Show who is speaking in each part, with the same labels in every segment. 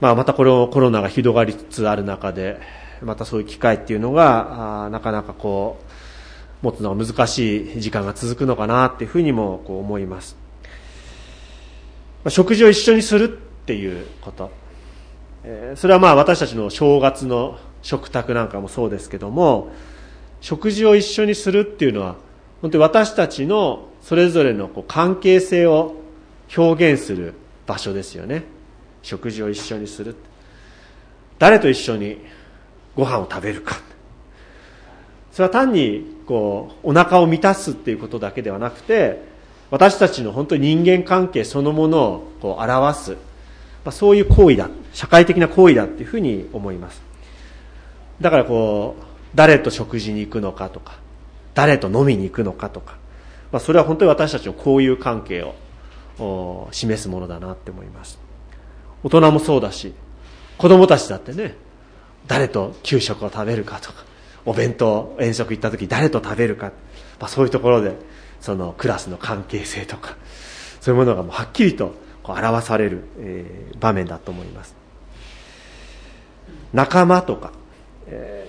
Speaker 1: まあ、またこのコロナが広がりつつある中で、またそういう機会っていうのが、あなかなかこう、持つのが難しい時間が続くのかなっていうふうにもこう思います。まあ、食事を一緒にするっていうこと。えー、それはまあ私たちの正月の食卓なんかもそうですけども、食事を一緒にするっていうのは、本当に私たちのそれぞれのこう関係性を表現する場所ですよね。食事を一緒にする。誰と一緒にご飯を食べるか。それは単にこうお腹を満たすっていうことだけではなくて私たちの本当に人間関係そのものをこう表す、まあ、そういう行為だ社会的な行為だっていうふうに思います。だからこう誰と食事に行くのかとか誰と飲みに行くのかとか、まあ、それは本当に私たちの交友関係を示すものだなって思います。大人もそうだし子供たちだってね誰と給食を食べるかとかお弁当遠足行った時誰と食べるか、まあ、そういうところでそのクラスの関係性とかそういうものがもうはっきりとこう表される、えー、場面だと思います。仲間とか、え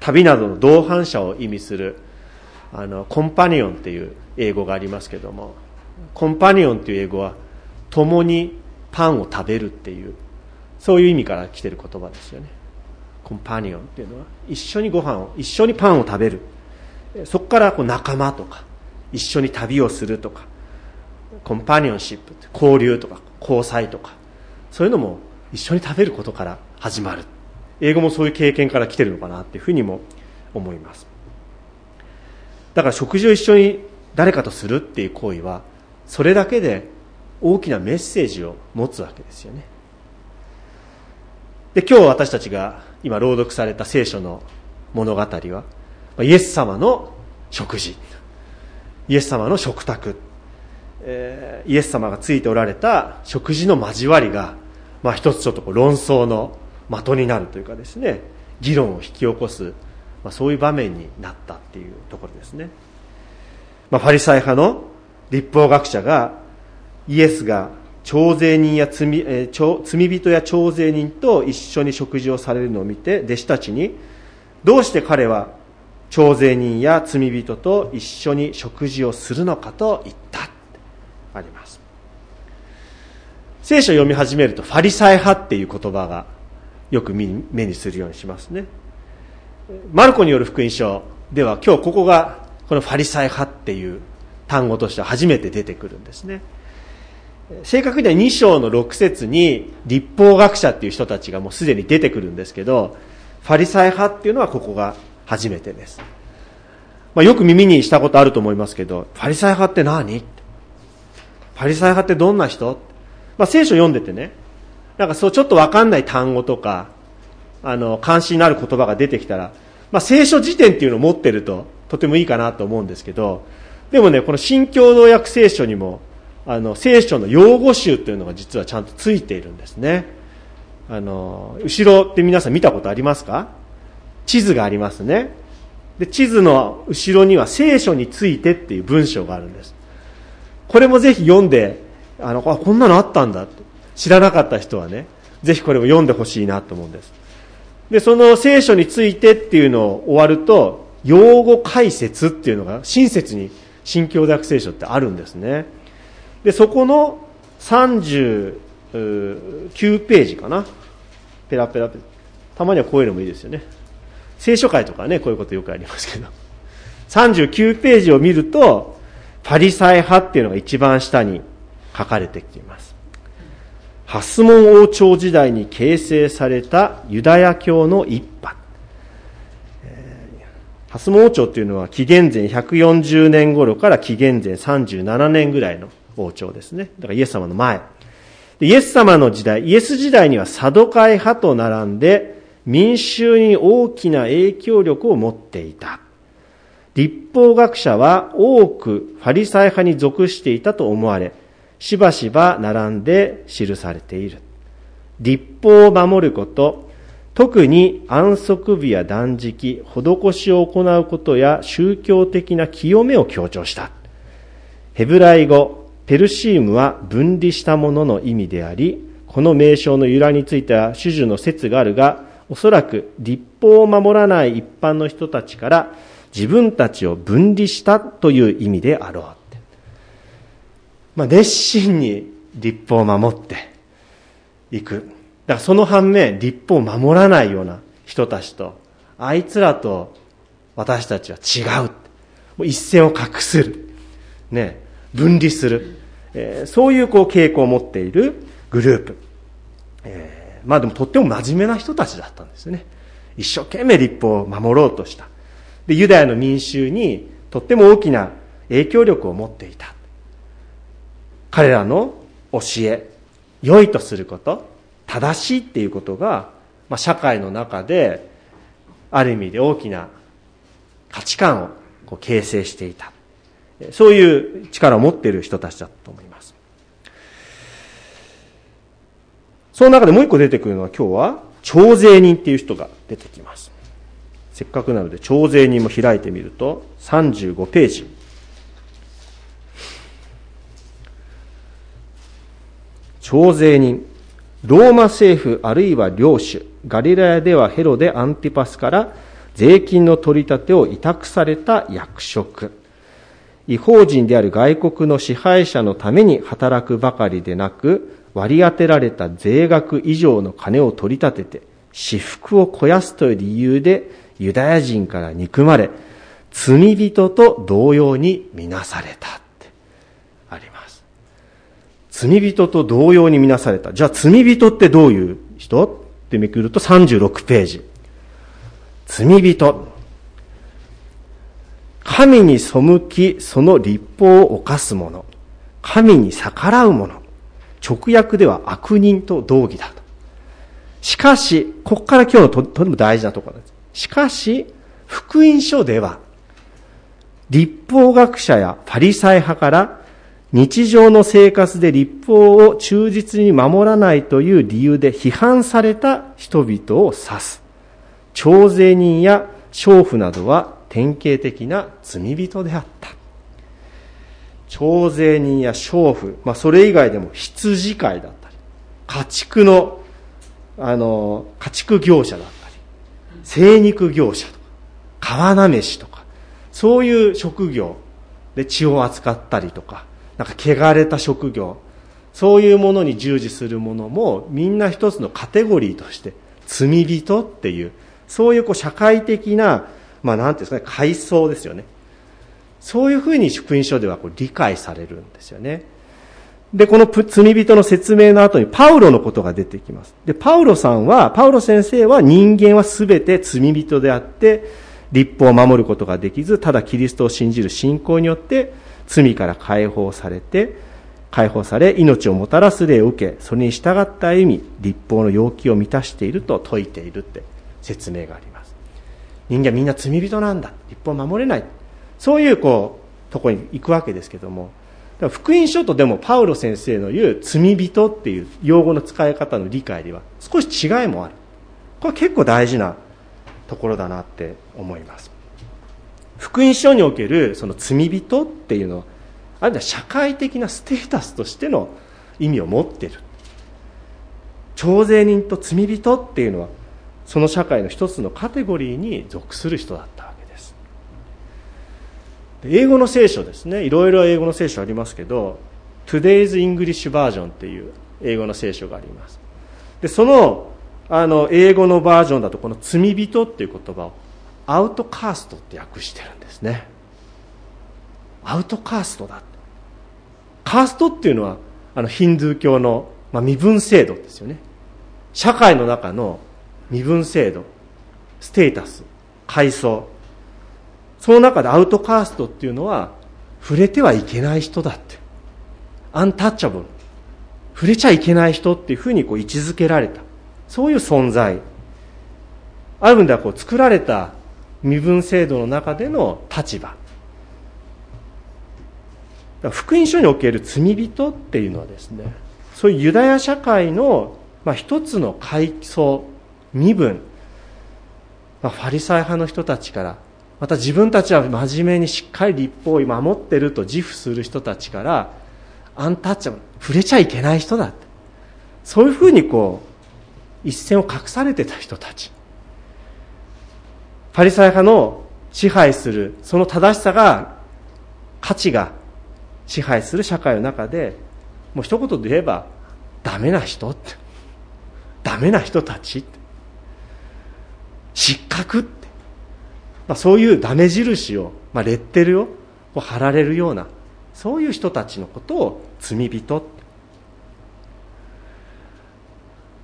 Speaker 1: ー、旅などの同伴者を意味するあのコンパニオンっていう英語がありますけどもコンパニオンっていう英語は共にパンを食べるっていうそういう意味から来てる言葉ですよね。コンパニオンっていうのは一緒にご飯を一緒にパンを食べる。そこからこう仲間とか一緒に旅をするとかコンパニオンシップ交流とか交際とかそういうのも一緒に食べることから始まる。英語もそういう経験から来てるのかなっていうふうにも思います。だから食事を一緒に誰かとするっていう行為はそれだけで大きなメッセージを持つわけですよね。で今日私たちが今朗読された聖書の物語はイエス様の食事。イエス様の食卓、えー、イエス様がついておられた食事の交わりが、まあ、一つちょっと論争の的になるというかですね議論を引き起こす、まあ、そういう場面になったっていうところですね、まあ、ファリサイ派の立法学者がイエスが徴税人や罪,、えー、罪人や徴税人と一緒に食事をされるのを見て弟子たちにどうして彼は徴税人や罪人と一緒に食事をするのかと言ったってあります聖書を読み始めるとファリサイ派っていう言葉がよく目にするようにしますね。マルコによる福音書では今日ここがこのファリサイ派っていう単語として初めて出てくるんですね。正確には2章の6節に立法学者っていう人たちがもうすでに出てくるんですけど、ファリサイ派っていうのはここが初めてです。まあ、よく耳にしたことあると思いますけど、ファリサイ派って何？ファリサイ派ってどんな人？まあ、聖書読んでてね、なんかそうちょっとわかんない単語とか、あの、関心のある言葉が出てきたら、まあ、聖書辞典っていうのを持ってるととてもいいかなと思うんですけど、でもね、この新共同訳聖書にもあの聖書の用語集というのが実はちゃんとついているんですね。あの後ろって皆さん見たことありますか？地図がありますね。で地図の後ろには聖書についてっていう文章があるんです。これもぜひ読んであのあこんなのあったんだ。知らなかった人はねぜひこれを読んでほしいなと思うんです。でその聖書についてっていうのを終わると用語解説っていうのが親切に新教大学聖書ってあるんですね。でそこの39ページかな。ペラペラペラたまにはこういうのもいいですよね。聖書会とかねこういうことよくありますけど。39ページを見るとパリサイ派っていうのが一番下に書かれてきています。ハスモン王朝時代に形成されたユダヤ教の一派。ハスモン王朝っていうのは紀元前140年頃から紀元前37年ぐらいの王朝ですね。だからイエス様の前。イエス様の時代、イエス時代にはサドカイ派と並んで民衆に大きな影響力を持っていた。立法学者は多くファリサイ派に属していたと思われ、しばしば並んで記されている。立法を守ること、特に安息日や断食、施しを行うことや宗教的な清めを強調した。ヘブライ語、ペルシームは分離したものの意味であり、この名称の由来については種々の説があるが、おそらく立法を守らない一般の人たちから自分たちを分離したという意味であろうって。まあ、熱心に立法を守っていく。だからその反面、立法を守らないような人たちと、あいつらと私たちは違う。もう一線を画する。ね、分離する。えー、そういうこう傾向を持っているグループ。えー、まあでもとっても真面目な人たちだったんですね。一生懸命立法を守ろうとした。で、ユダヤの民衆にとっても大きな影響力を持っていた。彼らの教え、良いとすること、正しいっていうことが、まあ、社会の中で、ある意味で大きな価値観をこう形成していた。そういう力を持っている人たちだと思います。その中でもう一個出てくるのは今日は、徴税人っていう人が出てきます。せっかくなので、徴税人も開いてみると、35ページ。徴税人。ローマ政府あるいは領主、ガリラヤではヘロデ・アンティパスから税金の取り立てを委託された役職。違法人である外国の支配者のために働くばかりでなく、割り当てられた税額以上の金を取り立てて、私服を肥やすという理由でユダヤ人から憎まれ、罪人と同様にみなされたってあります。罪人と同様にみなされた。じゃあ罪人ってどういう人？ってめくると36ページ。罪人。神に背き、その立法を犯す者。神に逆らう者。直訳では悪人と同義だと。しかし、ここから今日のととても大事なところです。しかし、福音書では、立法学者やパリサイ派から日常の生活で立法を忠実に守らないという理由で批判された人々を指す。徴税人や娼婦などは典型的な罪人であった。徴税人や娼婦、まあそれ以外でも羊飼いだったり、家畜の、あの、家畜業者だったり、精肉業者とか、川なめしとか、そういう職業で血を扱ったりとか、なんか汚れた職業、そういうものに従事するものも、みんな一つのカテゴリーとして、罪人っていう、そういうこう社会的な、まあなんていうんですかね、階層ですよね。そういうふうに福音書ではこう理解されるんですよね。で、この罪人の説明の後にパウロのことが出てきます。で、パウロさんは、パウロ先生は人間は全て罪人であって、立法を守ることができず、ただキリストを信じる信仰によって罪から解放されて、解放され、命をもたらす例を受け、それに従った歩み、立法の要求を満たしていると説いているって説明があります。人間はみんな罪人なんだ。立法を守れない。そういうこう、とこに行くわけですけども、福音書とでもパウロ先生の言う罪人っていう用語の使い方の理解では少し違いもある。これ結構大事なところだなって思います。福音書におけるその罪人っていうのは、あるいは社会的なステータスとしての意味を持っている。徴税人と罪人っていうのは、その社会の一つのカテゴリーに属する人だった。英語の聖書ですね。いろいろ英語の聖書ありますけど Today's English Version っていう英語の聖書があります。でそのあの英語のバージョンだとこの罪人っていう言葉をアウトカーストって訳してるんですね。アウトカーストだカーストっていうのはあのヒンドゥー教の、まあ、身分制度ですよね。社会の中の身分制度ステータス階層。その中でアウトカーストっていうのは、触れてはいけない人だって。アンタッチャブル。触れちゃいけない人っていうふうにこう位置づけられた。そういう存在。ある意味ではこう作られた身分制度の中での立場。福音書における罪人っていうのはですね、そういうユダヤ社会の、まあ、一つの階層、身分、まあ、ファリサイ派の人たちからまた自分たちは真面目にしっかり立法を守ってると自負する人たちからアンタッチャブル触れちゃいけない人だって。そういうふうにこう一線を隠されてた人たち。パリサイ派の支配するその正しさが価値が支配する社会の中でもう一言で言えばダメな人って。ダメな人たちって。失格って、まあ、そういうダメ印を、まあ、レッテルを貼られるようなそういう人たちのことを罪人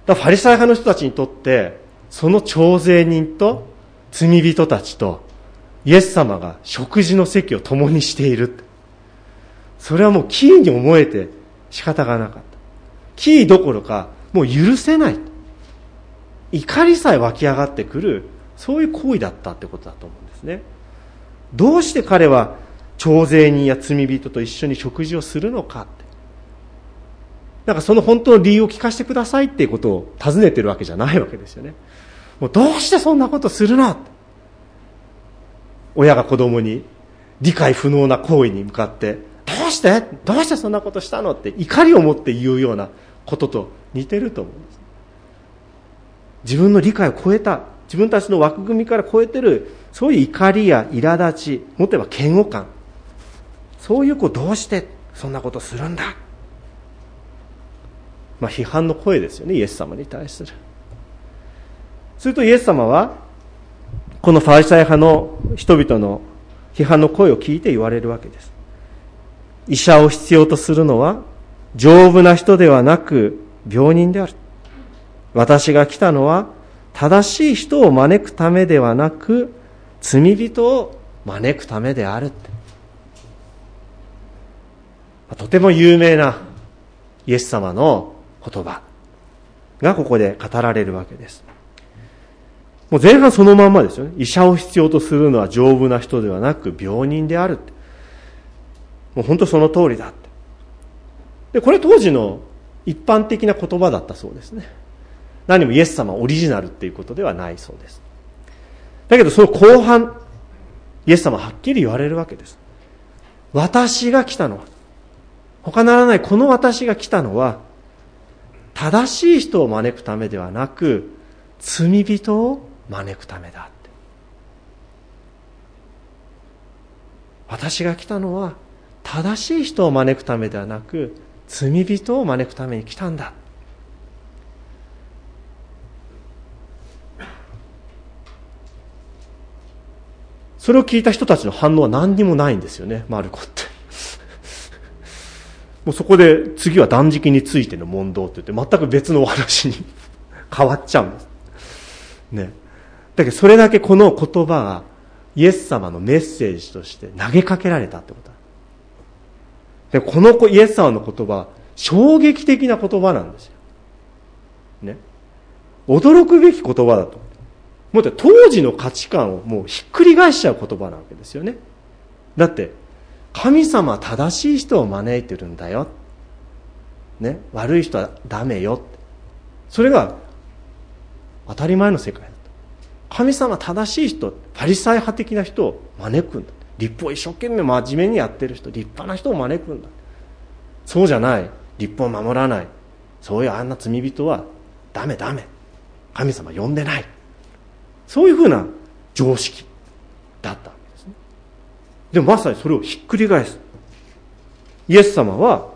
Speaker 1: だファリサイ派の人たちにとってその徴税人と罪人たちとイエス様が食事の席を共にしている。それはもうキーに思えて仕方がなかった。キーどころかもう許せない。怒りさえ湧き上がってくるそういう行為だったってことだと思うんですね。どうして彼は徴税人や罪人と一緒に食事をするのかって。なんかその本当の理由を聞かせてくださいっていうことを尋ねてるわけじゃないわけですよね。もうどうしてそんなことするの親が子供に理解不能な行為に向かってどうして？どうしてそんなことしたのって。怒りを持って言うようなことと似てると思うんです。自分の理解を超えた。自分たちの枠組みから超えてるそういう怒りや苛立ちもっと言えば嫌悪感。そういう子どうしてそんなことするんだ？まあ批判の声ですよねイエス様に対する。するとイエス様はこのファリサイ派の人々の批判の声を聞いて言われるわけです。医者を必要とするのは丈夫な人ではなく病人である。私が来たのは正しい人を招くためではなく罪人を招くためであるとても有名なイエス様の言葉がここで語られるわけです。もう前半そのまんまですよね。医者を必要とするのは丈夫な人ではなく病人であるもう本当その通りだって。でこれ当時の一般的な言葉だったそうですね。何もイエス様オリジナルっていうことではないそうです。だけどその後半、イエス様はっきり言われるわけです。私が来たのは、他ならないこの私が来たのは、正しい人を招くためではなく、罪人を招くためだって。私が来たのは、正しい人を招くためではなく、罪人を招くために来たんだ。それを聞いた人たちの反応は何にもないんですよね、マルコって。もうそこで次は断食についての問答って言って全く別のお話に 変わっちゃうんです。ね。だけどそれだけこの言葉がイエス様のメッセージとして投げかけられたってことでこのイエス様の言葉は衝撃的な言葉なんですよ。ね。驚くべき言葉だと。もっと当時の価値観をもうひっくり返しちゃう言葉なわけですよね。だって、神様正しい人を招いてるんだよ。ね、悪い人はダメよ。それが当たり前の世界だと。神様正しい人、パリサイ派的な人を招くんだ。立法を一生懸命真面目にやってる人、立派な人を招くんだ。そうじゃない。立法を守らない。そういうあんな罪人はダメダメ。神様呼んでない。そういうふうな常識だったわけですね。でもまさにそれをひっくり返す。イエス様は、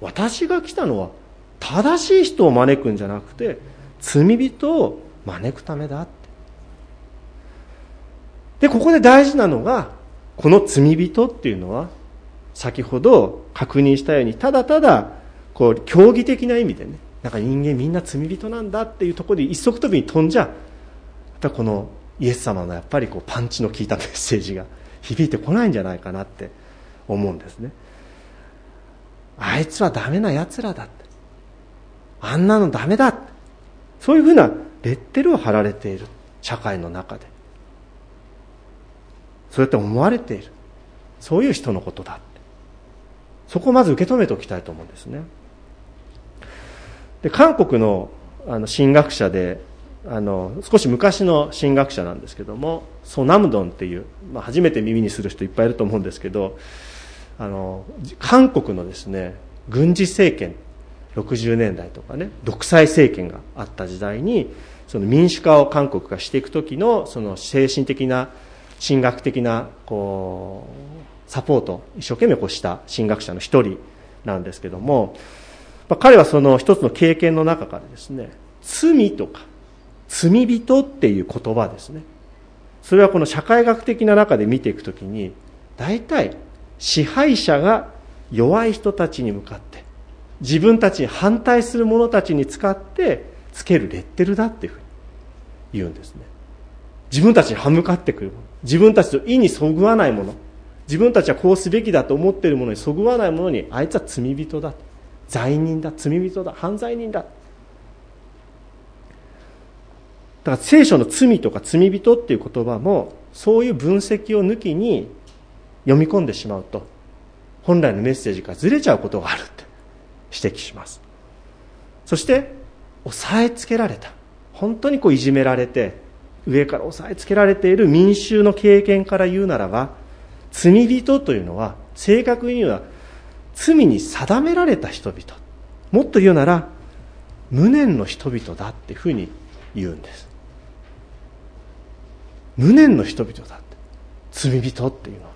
Speaker 1: 私が来たのは正しい人を招くんじゃなくて、罪人を招くためだって。で、ここで大事なのが、この罪人っていうのは、先ほど確認したように、ただただ、こう、競技的な意味でね、なんか人間みんな罪人なんだっていうところで一足飛びに飛んじゃぱこのイエス様のやっぱりこうパンチの効いたメッセージが響いてこないんじゃないかなって思うんですね。あいつはダメな奴らだって。あんなのダメだそういうふうなレッテルを貼られている。社会の中で。そうやって思われている。そういう人のことだって。そこをまず受け止めておきたいと思うんですね。で韓国のあの神学者であの少し昔の神学者なんですけどもソナムドンっていう、まあ、初めて耳にする人いっぱいいると思うんですけどあの韓国のですね軍事政権60年代とかね独裁政権があった時代にその民主化を韓国がしていく時のその精神的な神学的なこうサポート一生懸命こうした神学者の一人なんですけども、まあ、彼はその一つの経験の中からですね罪とか罪人っていう言葉ですね。それはこの社会学的な中で見ていくときに大体支配者が弱い人たちに向かって自分たちに反対する者たちに使ってつけるレッテルだっていうふうに言うんですね。自分たちに歯向かってくるもの。自分たちと意にそぐわないもの。自分たちはこうすべきだと思っているものにそぐわないものにあいつは罪人だ。罪人だ。罪人だ。犯罪人だ。だから聖書の罪とか罪人っていう言葉もそういう分析を抜きに読み込んでしまうと本来のメッセージからずれちゃうことがあるって指摘します。そして押さえつけられた。本当にこういじめられて上から押さえつけられている民衆の経験から言うならば罪人というのは正確には罪に定められた人々。もっと言うなら無念の人々だっていうふうに言うんです。無念の人々だって。罪人っていうのは。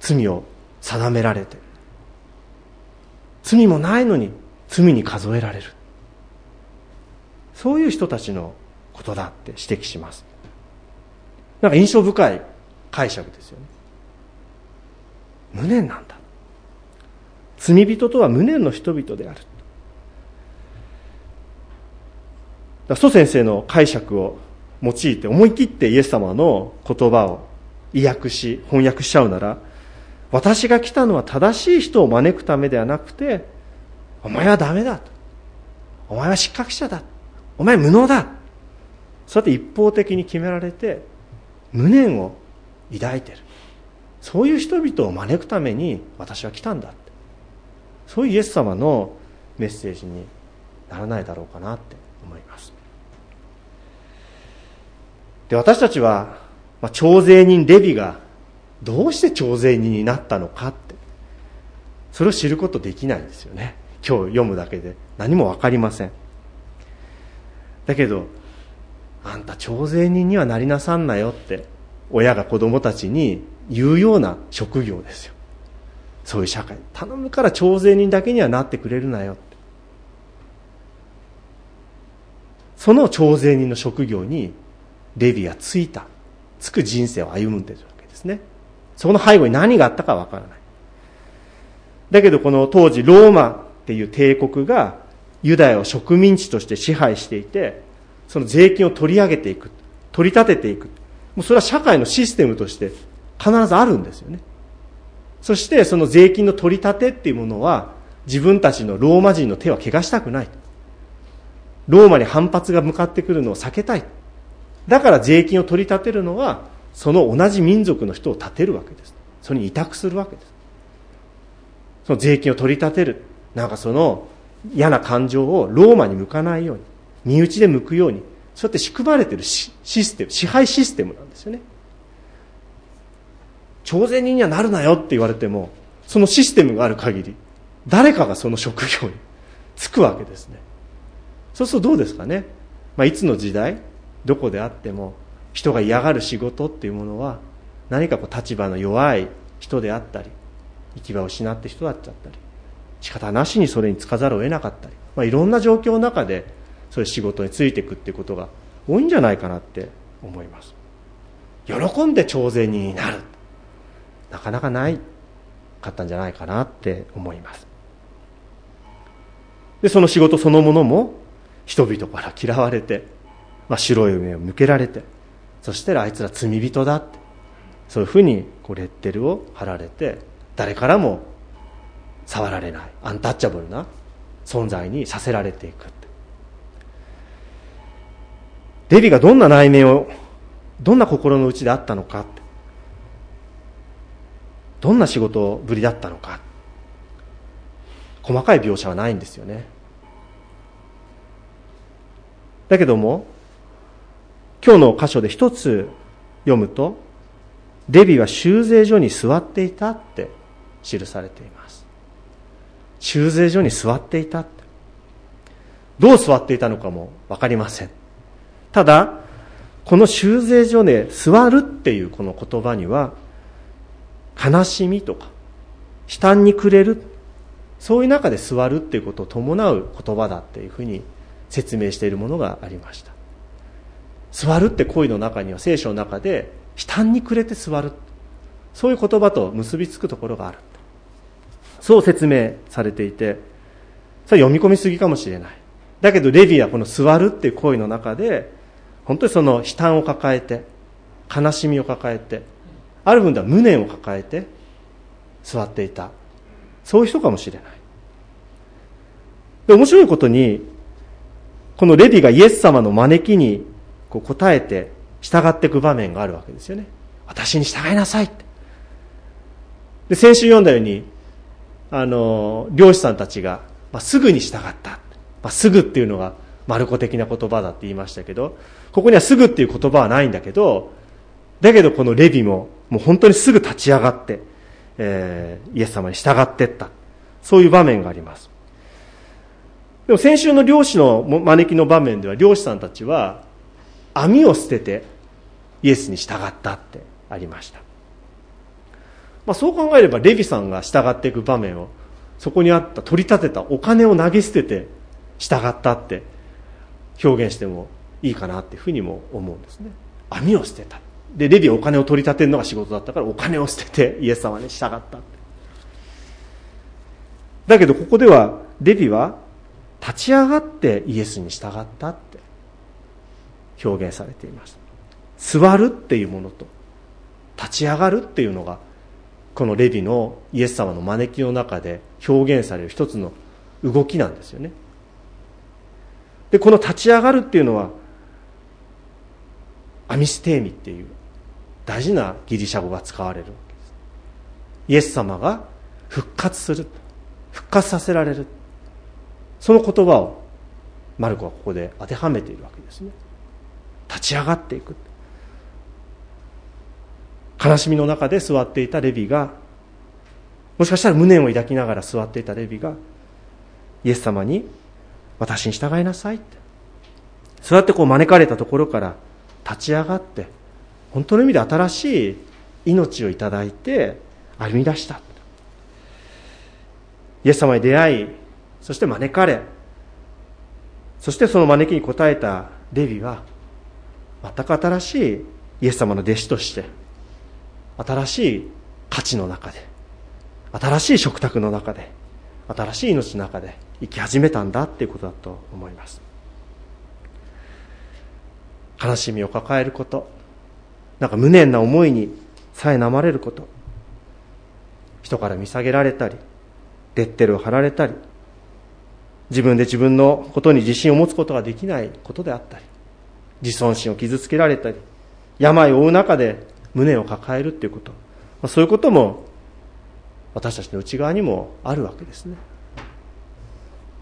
Speaker 1: 罪を定められて。罪もないのに罪に数えられる。そういう人たちのことだって指摘します。なんか印象深い解釈ですよね。無念なんだ。罪人とは無念の人々である。蘇先生の解釈を用いて思い切ってイエス様の言葉を意訳し翻訳しちゃうなら私が来たのは正しい人を招くためではなくてお前はダメだお前は失格者だお前無能だ。そうやって一方的に決められて無念を抱いてる。そういう人々を招くために私は来たんだって。そういうイエス様のメッセージにならないだろうかなって思いますで私たちは、まあ、徴税人レビがどうして徴税人になったのかって。それを知ることできないんですよね。今日読むだけで。何も分かりません。だけどあんた徴税人にはなりなさんなよって親が子供たちに言うような職業ですよ。そういう社会。頼むから徴税人だけにはなってくれるなよって。その徴税人の職業にレビはついた。つく人生を歩むんでるわけですね。そこの背後に何があったかわからない。だけどこの当時ローマっていう帝国がユダヤを植民地として支配していてその税金を取り上げていく取り立てていく。もうそれは社会のシステムとして必ずあるんですよね。そしてその税金の取り立てっていうものは自分たちのローマ人の手は汚したくない。ローマに反発が向かってくるのを避けたい。だから税金を取り立てるのはその同じ民族の人を立てるわけです。それに委託するわけです。その税金を取り立てる。なんかその嫌な感情をローマに向かないように身内で向くようにそうやって仕組まれているシステム支配システムなんですよね。朝鮮人にはなるなよって言われてもそのシステムがある限り誰かがその職業に就くわけですね。そうするとどうですかね、まあ、いつの時代どこであっても人が嫌がる仕事っていうものは何かこう立場の弱い人であったり行き場を失って人だっちゃったり仕方なしにそれに就かざるを得なかったり、まあ、いろんな状況の中でそういう仕事についていくっていうことが多いんじゃないかなって思います。喜んで朝鮮人になる。なかなかないかったんじゃないかなって思います。でその仕事そのものも人々から嫌われて、まあ、白い目を向けられてそしてあいつら罪人だってそういうふうにこうレッテルを貼られて誰からも触られないアンタッチャブルな存在にさせられていくデビがどんな内面をどんな心の内であったのかどんな仕事ぶりだったのか。細かい描写はないんですよね。だけども今日の箇所で一つ読むとデビは修税所に座っていたって記されています。修税所に座っていたって。どう座っていたのかもわかりません。ただこの修税所で座るっていうこの言葉には悲しみとか悲嘆に暮れるそういう中で座るっていうことを伴う言葉だっていうふうに説明しているものがありました。座るって恋の中には聖書の中で悲嘆に暮れて座る。そういう言葉と結びつくところがある。そう説明されていて。それは読み込みすぎかもしれない。だけどレビはこの座るっていう行為の中で本当にその悲嘆を抱えて悲しみを抱えてある分では無念を抱えて座っていた。そういう人かもしれない。で面白いことにこのレビがイエス様の招きにこう答えて従っていく場面があるわけですよね。私に従いなさいって。で先週読んだようにあの漁師さんたちが、まあ、すぐに従った、まあ、すぐっていうのがマルコ的な言葉だって言いましたけどここにはすぐっていう言葉はないんだけどだけどこのレビももう本当にすぐ立ち上がって、えー、イエス様に従ってった。そういう場面があります。でも先週の漁師の招きの場面では漁師さんたちは網を捨ててイエスに従ったってありました。まあ、そう考えればレビさんが従っていく場面をそこにあった取り立てたお金を投げ捨てて従ったって表現してもいいかなっていうふうにも思うんですね。網を捨てた。でレビはお金を取り立てるのが仕事だったからお金を捨ててイエス様に従っただけどここではレビは立ち上がってイエスに従ったって表現されていました。座るっていうものと立ち上がるっていうのがこのレビのイエス様の招きの中で表現される一つの動きなんですよね。でこの立ち上がるっていうのはアミステーミっていう大事なギリシャ語が使われるわけです。イエス様が復活する復活させられる。その言葉をマルコはここで当てはめているわけですね。立ち上がっていく。悲しみの中で座っていたレビがもしかしたら無念を抱きながら座っていたレビがイエス様に私に従いなさいって。そうやってこう招かれたところから立ち上がって本当の意味で新しい命をいただいて歩み出した。イエス様に出会いそして招かれそしてその招きに応えたレビは全く新しいイエス様の弟子として新しい価値の中で新しい食卓の中で新しい命の中で生き始めたんだっていうことだと思います。悲しみを抱えることなんか無念な思いにさえなまれること人から見下げられたりレッテルを貼られたり自分で自分のことに自信を持つことができないことであったり自尊心を傷つけられたり病を負う中で胸を抱えるっていうこと、まあ、そういうことも私たちの内側にもあるわけですね。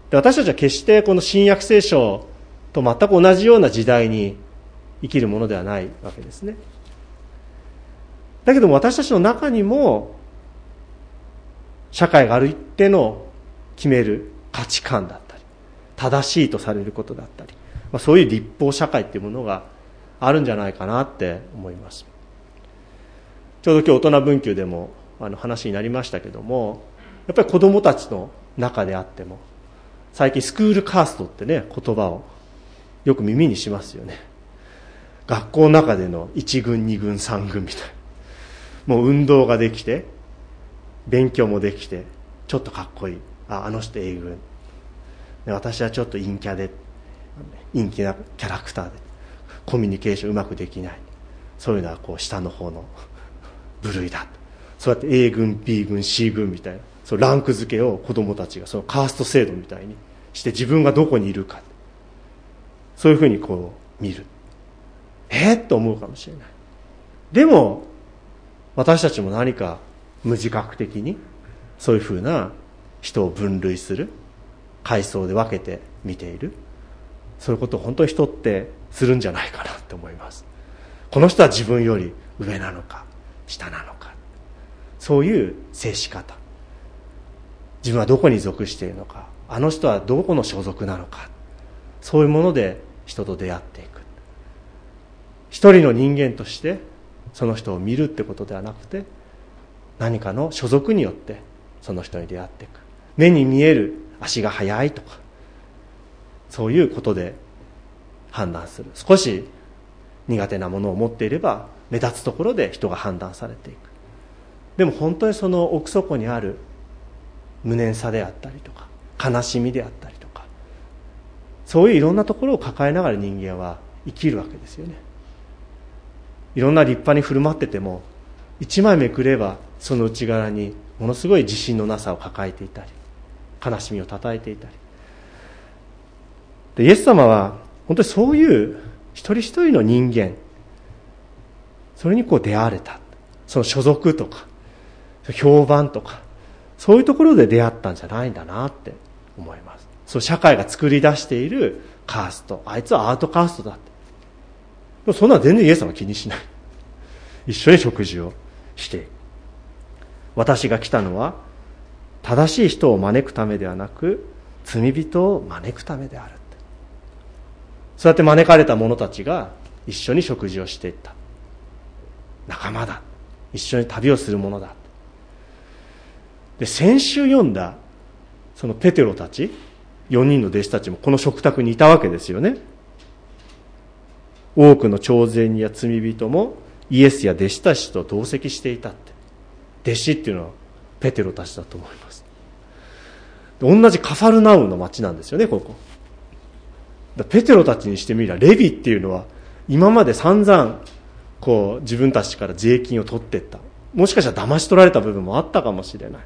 Speaker 1: で私たちは決してこの新約聖書と全く同じような時代に生きるものではないわけですね。だけども私たちの中にも社会がある一定の決める価値観だったり正しいとされることだったり、まあ、そういう立法社会っていうものがあるんじゃないかなって思います。ちょうど今日大人文給でもあの話になりましたけどもやっぱり子供たちの中であっても最近スクールカーストってね言葉をよく耳にしますよね。学校の中での1軍2軍3軍みたいな。もう運動ができて勉強もできてちょっとかっこいい。ああの人 A 軍。私はちょっと陰キャで陰気なキャラクターでコミュニケーションうまくできない。そういうのはこう下の方の部類だ。そうやって A 軍 B 軍 C 軍みたいな。そのランク付けを子供たちがそのカースト制度みたいにして自分がどこにいるか。そういうふうにこう見る。えっ、と思うかもしれない。でも私たちも何か無自覚的にそういうふうな人を分類する。階層で分けて見ている。そういうことを本当に人ってするんじゃないかなって思います。この人は自分より上なのか下なのか。そういう接し方。自分はどこに属しているのか。あの人はどこの所属なのか。そういうもので人と出会っていく。一人の人間としてその人を見るってことではなくて何かの所属によってその人に出会っていく。目に見える足が速いとかそういうことで判断する。少し苦手なものを持っていれば目立つところで人が判断されていく。でも本当にその奥底にある無念さであったりとか悲しみであったりとかそういういろんなところを抱えながら人間は生きるわけですよね。いろんな立派に振る舞ってても一枚めくればその内側にものすごい自信のなさを抱えていたり悲しみを抱えていたりでイエス様は本当にそういう一人一人の人間それにこう出会われた。その所属とか評判とかそういうところで出会ったんじゃないんだなって思います。そう社会が作り出しているカーストあいつはアートカーストだって。もそんな全然イエス様気にしない。一緒に食事をして。私が来たのは正しい人を招くためではなく罪人を招くためであるそうやって招かれた者たちが一緒に食事をしていった。仲間だ。一緒に旅をする者だ。で先週読んだそのペテロたち4人の弟子たちもこの食卓にいたわけですよね。多くの朝鮮や罪人もイエスや弟子たちと同席していたって。弟子っていうのはペテロたちだと思います。同じカファルナウムの町なんですよねここ。ペテロたちにしてみればレビっていうのは今まで散々こう自分たちから税金を取っていった。もしかしたら騙し取られた部分もあったかもしれない、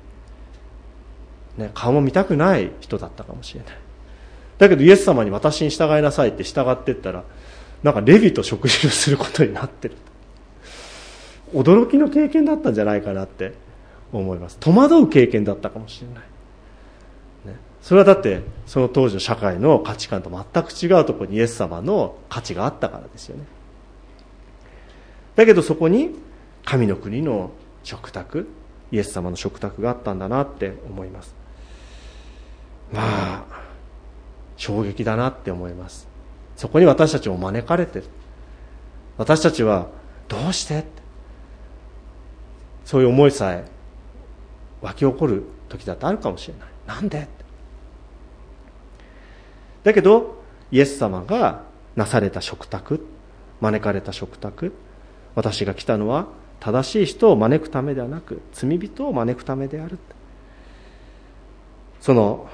Speaker 1: ね、顔も見たくない人だったかもしれない。だけどイエス様に私に従いなさいって従っていったらなんかレビと食事をすることになってる。驚きの経験だったんじゃないかなって思います。戸惑う経験だったかもしれない。それはだってその当時の社会の価値観と全く違うところにイエス様の価値があったからですよね。だけどそこに神の国の食卓イエス様の食卓があったんだなって思います。まあ衝撃だなって思います。そこに私たちも招かれてる。私たちはどうしてそういう思いさえ湧き起こる時だってあるかもしれない。なんでだけどイエス様がなされた食卓招かれた食卓私が来たのは正しい人を招くためではなく罪人を招くためである。その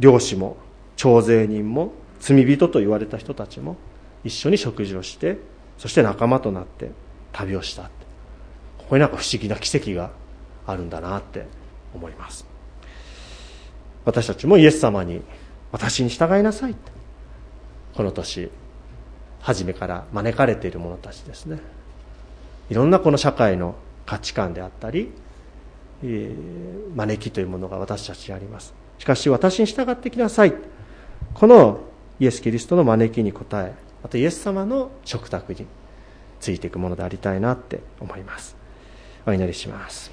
Speaker 1: 漁師も徴税人も罪人と言われた人たちも一緒に食事をしてそして仲間となって旅をしたここになんか不思議な奇跡があるんだなって思います。私たちもイエス様に私に従いなさいこの年初めから招かれている者たちですね。いろんなこの社会の価値観であったり、えー、招きというものが私たちにあります。しかし私に従ってきなさい。このイエス・キリストの招きに応えまたイエス様の食卓についていくものでありたいなって思います。お祈りします。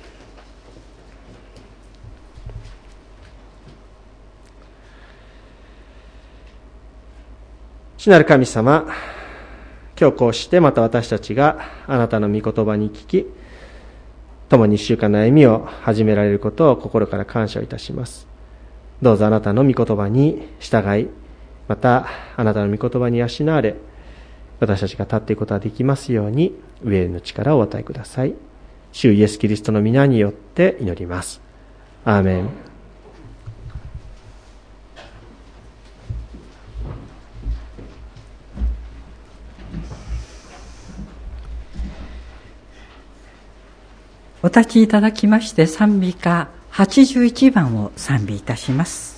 Speaker 1: 主なる神様、今日こうしてまた私たちがあなたの御言葉に聞き、共に一週間の歩みを始められることを心から感謝いたします。どうぞあなたの御言葉に従い、またあなたの御言葉に養われ、私たちが立っていくことができますように、上への力をお与えください。主イエス・キリストの皆によって祈ります。アーメン
Speaker 2: お立ちいただきまして賛美歌81番を賛美いたします。